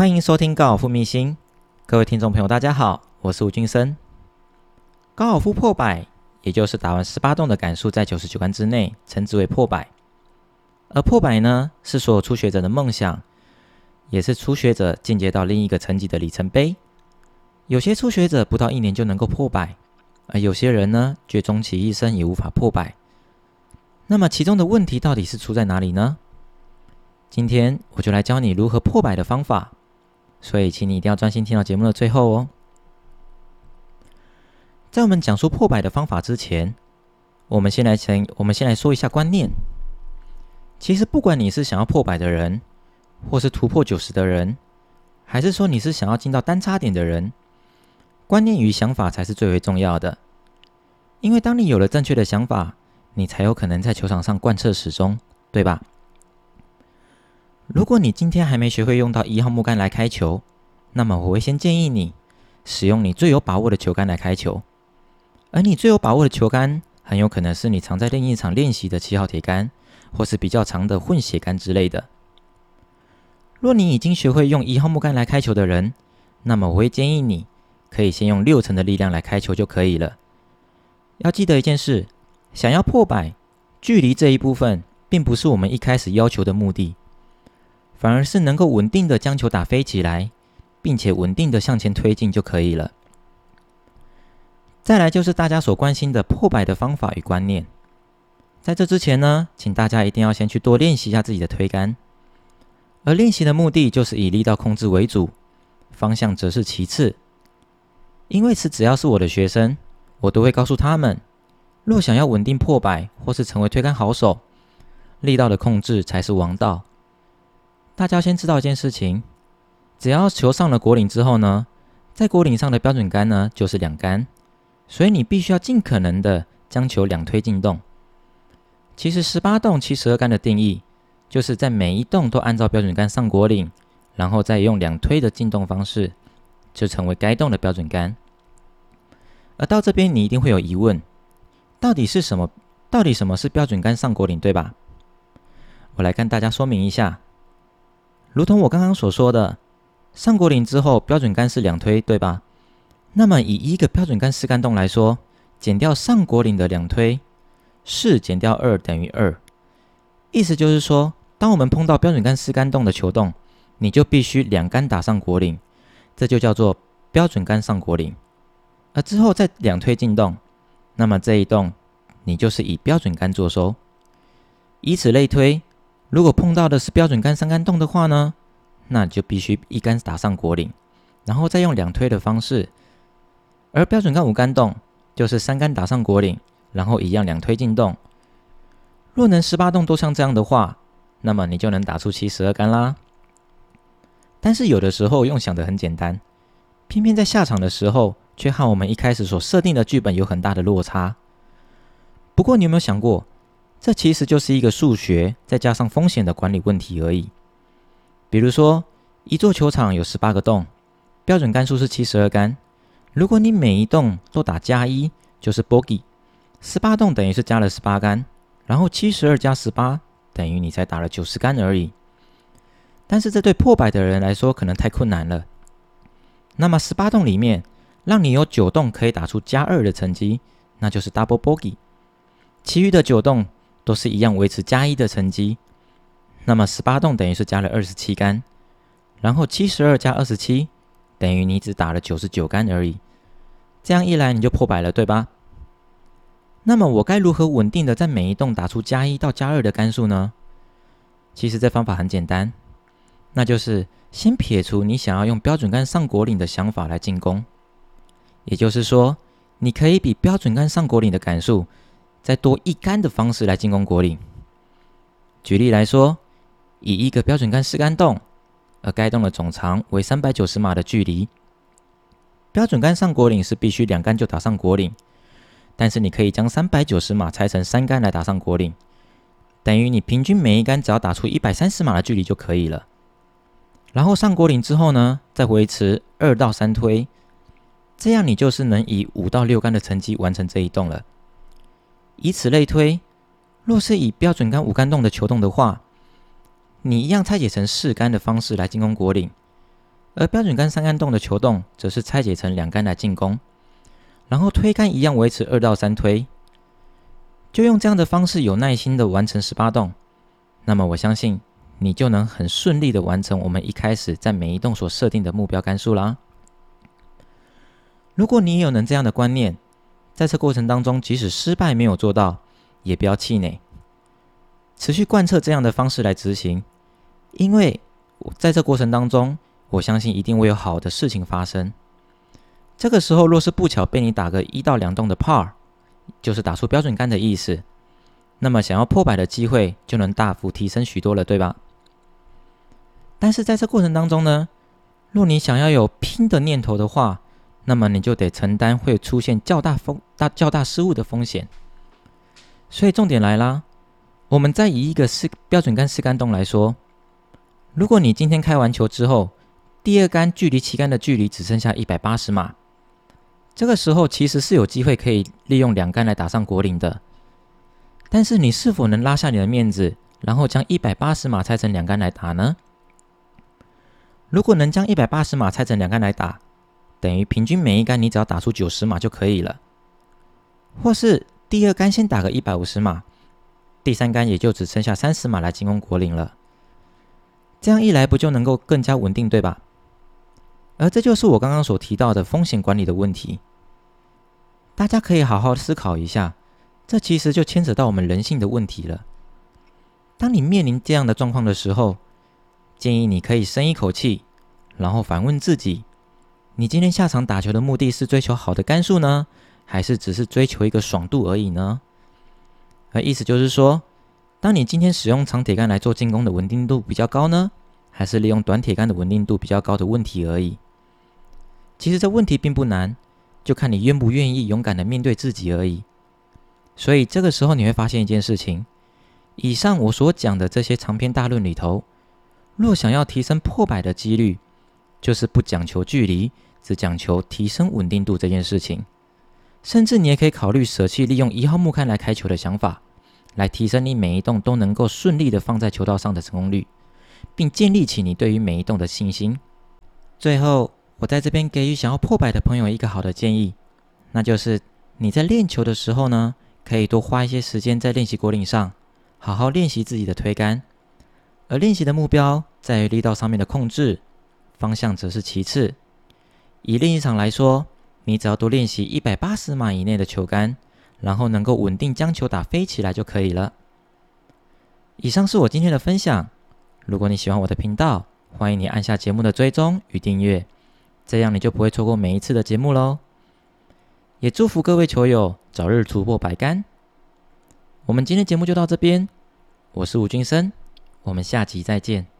欢迎收听高尔夫秘辛，各位听众朋友，大家好，我是吴俊生。高尔夫破百，也就是打完十八洞的杆数在九十九杆之内，称之为破百。而破百呢，是所有初学者的梦想，也是初学者进阶到另一个层级的里程碑。有些初学者不到一年就能够破百，而有些人呢，却终其一生也无法破百。那么其中的问题到底是出在哪里呢？今天我就来教你如何破百的方法，所以请你一定要专心听到节目的最后哦。在我们讲述破百的方法之前，我们先来先我们先来说一下观念。其实不管你是想要破百的人，或是突破九十的人，还是说你是想要进到单差点的人，观念与想法才是最为重要的。因为当你有了正确的想法，你才有可能在球场上贯彻始终，对吧？如果你今天还没学会用到一号木杆来开球，那么我会先建议你使用你最有把握的球杆来开球。而你最有把握的球杆，很有可能是你常在另一场练习的七号铁杆，或是比较长的混血杆之类的。若你已经学会用一号木杆来开球的人，那么我会建议你可以先用六成的力量来开球就可以了。要记得一件事：想要破百，距离这一部分并不是我们一开始要求的目的。反而是能够稳定的将球打飞起来，并且稳定的向前推进就可以了。再来就是大家所关心的破百的方法与观念。在这之前呢，请大家一定要先去多练习一下自己的推杆，而练习的目的就是以力道控制为主，方向则是其次。因为此，只要是我的学生，我都会告诉他们，若想要稳定破百或是成为推杆好手，力道的控制才是王道。大家先知道一件事情：只要球上了果岭之后呢，在果岭上的标准杆呢就是两杆，所以你必须要尽可能的将球两推进洞。其实十八洞七十二杆的定义，就是在每一洞都按照标准杆上果岭，然后再用两推的进洞方式，就成为该洞的标准杆。而到这边你一定会有疑问：到底是什么？到底什么是标准杆上果岭，对吧？我来跟大家说明一下。如同我刚刚所说的，上果岭之后标准杆是两推，对吧？那么以一个标准杆四杆洞来说，减掉上果岭的两推，四减掉二等于二。意思就是说，当我们碰到标准杆四杆洞的球洞，你就必须两杆打上果岭，这就叫做标准杆上果岭。而之后再两推进洞，那么这一洞你就是以标准杆做收，以此类推。如果碰到的是标准杆三杆洞的话呢，那就必须一杆打上果岭，然后再用两推的方式；而标准杆五杆洞就是三杆打上果岭，然后一样两推进洞。若能十八洞都像这样的话，那么你就能打出七十二杆啦。但是有的时候用想的很简单，偏偏在下场的时候却和我们一开始所设定的剧本有很大的落差。不过你有没有想过？这其实就是一个数学再加上风险的管理问题而已。比如说，一座球场有十八个洞，标准杆数是七十二杆。如果你每一洞都打加一，就是 bogey，十八洞等于是加了十八杆，然后七十二加十八等于你才打了九十杆而已。但是这对破百的人来说可能太困难了。那么十八洞里面，让你有九洞可以打出加二的成绩，那就是 double bogey。其余的九洞。都是一样维持加一的成绩，那么十八洞等于是加了二十七杆，然后七十二加二十七等于你只打了九十九杆而已。这样一来你就破百了，对吧？那么我该如何稳定的在每一洞打出加一到加二的杆数呢？其实这方法很简单，那就是先撇除你想要用标准杆上果岭的想法来进攻，也就是说，你可以比标准杆上果岭的杆数。再多一杆的方式来进攻果岭。举例来说，以一个标准杆四杆洞，而该洞的总长为三百九十码的距离，标准杆上果岭是必须两杆就打上果岭。但是你可以将三百九十码拆成三杆来打上果岭，等于你平均每一杆只要打出一百三十码的距离就可以了。然后上果岭之后呢，再维持二到三推，这样你就是能以五到六杆的成绩完成这一洞了。以此类推，若是以标准杆五杆洞的球洞的话，你一样拆解成四杆的方式来进攻果岭，而标准杆三杆洞的球洞则是拆解成两杆来进攻，然后推杆一样维持二到三推，就用这样的方式有耐心的完成十八洞，那么我相信你就能很顺利的完成我们一开始在每一洞所设定的目标杆数啦。如果你也有能这样的观念，在这过程当中，即使失败没有做到，也不要气馁，持续贯彻这样的方式来执行，因为在这过程当中，我相信一定会有好的事情发生。这个时候，若是不巧被你打个一到两洞的 par，就是打出标准杆的意思，那么想要破百的机会就能大幅提升许多了，对吧？但是在这过程当中呢，若你想要有拼的念头的话，那么你就得承担会出现较大风大较大失误的风险。所以重点来啦，我们再以一个四标准杆四杆洞来说，如果你今天开完球之后，第二杆距离旗杆的距离只剩下一百八十码，这个时候其实是有机会可以利用两杆来打上果岭的。但是你是否能拉下你的面子，然后将一百八十码拆成两杆来打呢？如果能将一百八十码拆成两杆来打，等于平均每一杆你只要打出九十码就可以了，或是第二杆先打个一百五十码，第三杆也就只剩下三十码来进攻国林了。这样一来不就能够更加稳定，对吧？而这就是我刚刚所提到的风险管理的问题。大家可以好好思考一下，这其实就牵扯到我们人性的问题了。当你面临这样的状况的时候，建议你可以深一口气，然后反问自己。你今天下场打球的目的是追求好的杆数呢，还是只是追求一个爽度而已呢？而意思就是说，当你今天使用长铁杆来做进攻的稳定度比较高呢，还是利用短铁杆的稳定度比较高的问题而已。其实这问题并不难，就看你愿不愿意勇敢的面对自己而已。所以这个时候你会发现一件事情：以上我所讲的这些长篇大论里头，若想要提升破百的几率，就是不讲求距离。只讲求提升稳定度这件事情，甚至你也可以考虑舍弃利用一号木杆来开球的想法，来提升你每一洞都能够顺利的放在球道上的成功率，并建立起你对于每一洞的信心。最后，我在这边给予想要破百的朋友一个好的建议，那就是你在练球的时候呢，可以多花一些时间在练习果岭上，好好练习自己的推杆，而练习的目标在于力道上面的控制，方向则是其次。以练习场来说，你只要多练习一百八十码以内的球杆，然后能够稳定将球打飞起来就可以了。以上是我今天的分享。如果你喜欢我的频道，欢迎你按下节目的追踪与订阅，这样你就不会错过每一次的节目喽。也祝福各位球友早日突破百杆。我们今天节目就到这边，我是吴俊生，我们下集再见。